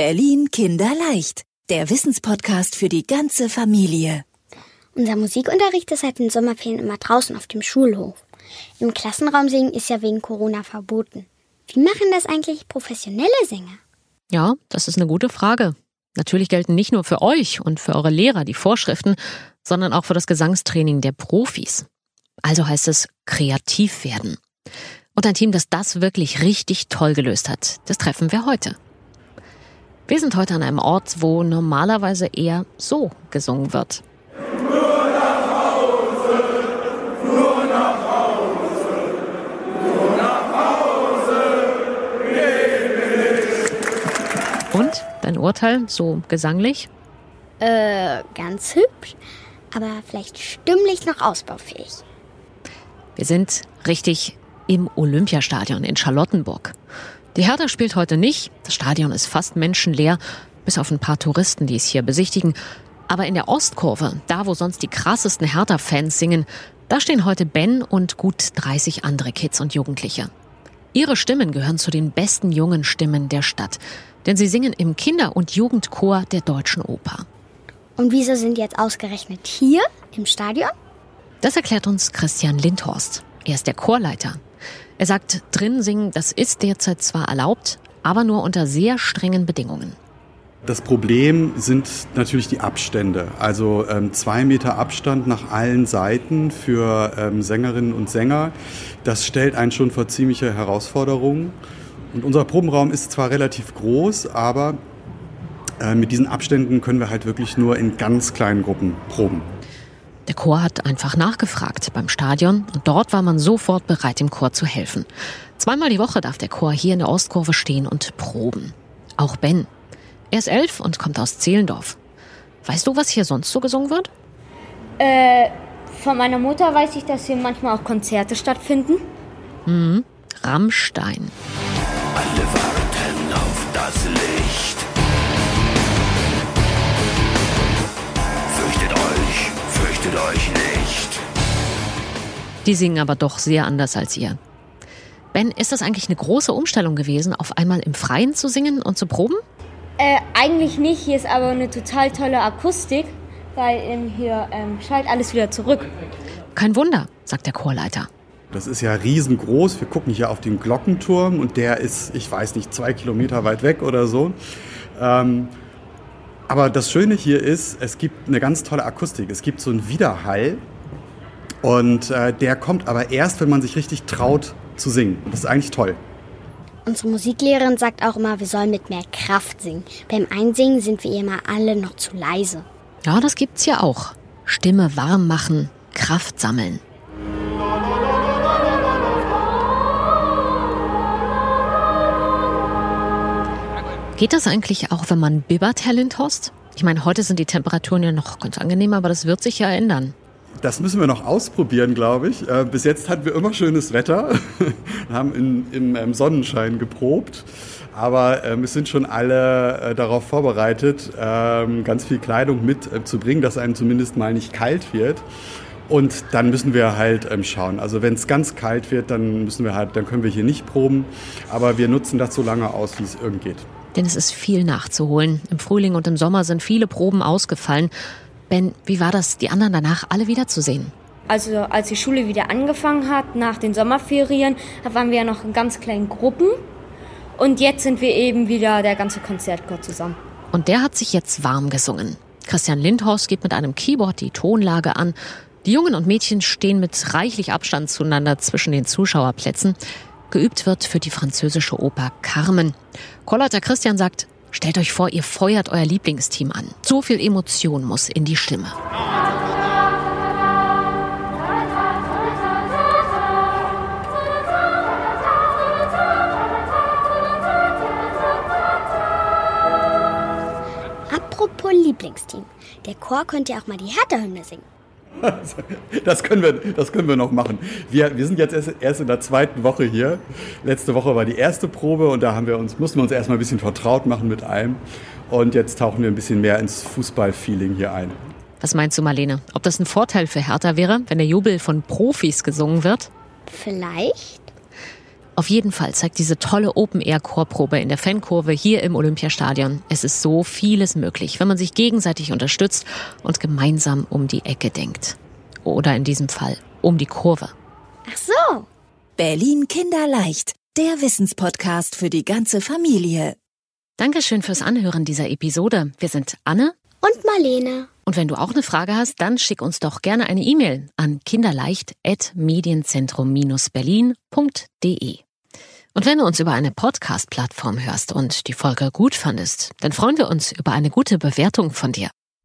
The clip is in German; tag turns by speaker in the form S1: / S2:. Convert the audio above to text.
S1: Berlin Kinderleicht, der Wissenspodcast für die ganze Familie.
S2: Unser Musikunterricht ist seit den Sommerferien immer draußen auf dem Schulhof. Im Klassenraum singen ist ja wegen Corona verboten. Wie machen das eigentlich professionelle Sänger?
S3: Ja, das ist eine gute Frage. Natürlich gelten nicht nur für euch und für eure Lehrer die Vorschriften, sondern auch für das Gesangstraining der Profis. Also heißt es kreativ werden. Und ein Team, das das wirklich richtig toll gelöst hat, das treffen wir heute. Wir sind heute an einem Ort, wo normalerweise eher so gesungen wird. Und dein Urteil, so gesanglich?
S2: Äh, ganz hübsch, aber vielleicht stimmlich noch ausbaufähig.
S3: Wir sind richtig im Olympiastadion in Charlottenburg. Die Hertha spielt heute nicht. Das Stadion ist fast menschenleer, bis auf ein paar Touristen, die es hier besichtigen. Aber in der Ostkurve, da wo sonst die krassesten Hertha-Fans singen, da stehen heute Ben und gut 30 andere Kids und Jugendliche. Ihre Stimmen gehören zu den besten jungen Stimmen der Stadt, denn sie singen im Kinder- und Jugendchor der Deutschen Oper.
S2: Und wieso sind die jetzt ausgerechnet hier im Stadion?
S3: Das erklärt uns Christian Lindhorst. Er ist der Chorleiter. Er sagt, drin singen, das ist derzeit zwar erlaubt, aber nur unter sehr strengen Bedingungen.
S4: Das Problem sind natürlich die Abstände. Also ähm, zwei Meter Abstand nach allen Seiten für ähm, Sängerinnen und Sänger. Das stellt einen schon vor ziemliche Herausforderungen. Und unser Probenraum ist zwar relativ groß, aber äh, mit diesen Abständen können wir halt wirklich nur in ganz kleinen Gruppen proben.
S3: Der Chor hat einfach nachgefragt beim Stadion und dort war man sofort bereit, dem Chor zu helfen. Zweimal die Woche darf der Chor hier in der Ostkurve stehen und proben. Auch Ben. Er ist elf und kommt aus Zehlendorf. Weißt du, was hier sonst so gesungen wird?
S5: Äh, von meiner Mutter weiß ich, dass hier manchmal auch Konzerte stattfinden.
S3: Mhm. Rammstein.
S6: Alle warten auf das Licht.
S3: Die singen aber doch sehr anders als ihr. Ben, ist das eigentlich eine große Umstellung gewesen, auf einmal im Freien zu singen und zu proben?
S5: Äh, eigentlich nicht. Hier ist aber eine total tolle Akustik, weil ähm, hier ähm, schallt alles wieder zurück.
S3: Kein Wunder, sagt der Chorleiter.
S4: Das ist ja riesengroß. Wir gucken hier auf den Glockenturm und der ist, ich weiß nicht, zwei Kilometer weit weg oder so. Ähm, aber das Schöne hier ist, es gibt eine ganz tolle Akustik. Es gibt so einen Widerhall und äh, der kommt aber erst, wenn man sich richtig traut zu singen. Das ist eigentlich toll.
S2: Unsere Musiklehrerin sagt auch immer, wir sollen mit mehr Kraft singen. Beim Einsingen sind wir immer alle noch zu leise.
S3: Ja, das gibt's ja auch. Stimme warm machen, Kraft sammeln. Geht das eigentlich auch, wenn man bibbert, Herr Lindhorst? Ich meine, heute sind die Temperaturen ja noch ganz angenehm, aber das wird sich ja ändern.
S4: Das müssen wir noch ausprobieren, glaube ich. Äh, bis jetzt hatten wir immer schönes Wetter, haben in, im, im, Sonnenschein geprobt. Aber ähm, es sind schon alle äh, darauf vorbereitet, ähm, ganz viel Kleidung mitzubringen, äh, dass einem zumindest mal nicht kalt wird. Und dann müssen wir halt ähm, schauen. Also wenn es ganz kalt wird, dann müssen wir halt, dann können wir hier nicht proben. Aber wir nutzen das so lange aus, wie es irgend geht.
S3: Denn es ist viel nachzuholen. Im Frühling und im Sommer sind viele Proben ausgefallen. Ben, wie war das, die anderen danach alle wiederzusehen?
S5: Also als die Schule wieder angefangen hat, nach den Sommerferien, waren wir ja noch in ganz kleinen Gruppen. Und jetzt sind wir eben wieder der ganze Konzertchor zusammen.
S3: Und der hat sich jetzt warm gesungen. Christian Lindhorst gibt mit einem Keyboard die Tonlage an. Die Jungen und Mädchen stehen mit reichlich Abstand zueinander zwischen den Zuschauerplätzen. Geübt wird für die französische Oper Carmen. Chorleiter Christian sagt, stellt euch vor, ihr feuert euer Lieblingsteam an. So viel Emotion muss in die Stimme.
S2: Apropos Lieblingsteam. Der Chor könnte ja auch mal die Hertha-Hymne singen.
S4: Das können wir, das können wir noch machen. Wir, wir sind jetzt erst, erst in der zweiten Woche hier. Letzte Woche war die erste Probe und da haben wir uns, mussten wir uns erstmal ein bisschen vertraut machen mit allem. Und jetzt tauchen wir ein bisschen mehr ins Fußballfeeling hier ein.
S3: Was meinst du, Marlene? Ob das ein Vorteil für Hertha wäre, wenn der Jubel von Profis gesungen wird?
S2: Vielleicht.
S3: Auf jeden Fall zeigt diese tolle Open-Air-Chorprobe in der Fankurve hier im Olympiastadion. Es ist so vieles möglich, wenn man sich gegenseitig unterstützt und gemeinsam um die Ecke denkt. Oder in diesem Fall um die Kurve.
S2: Ach so.
S1: Berlin Kinderleicht, der Wissenspodcast für die ganze Familie.
S3: Dankeschön fürs Anhören dieser Episode. Wir sind Anne
S2: Und Marlene.
S3: und wenn du auch eine Frage hast, dann schick uns doch gerne eine E-Mail an kinderleicht.medienzentrum-berlin.de. Und wenn du uns über eine Podcast-Plattform hörst und die Folge gut fandest, dann freuen wir uns über eine gute Bewertung von dir.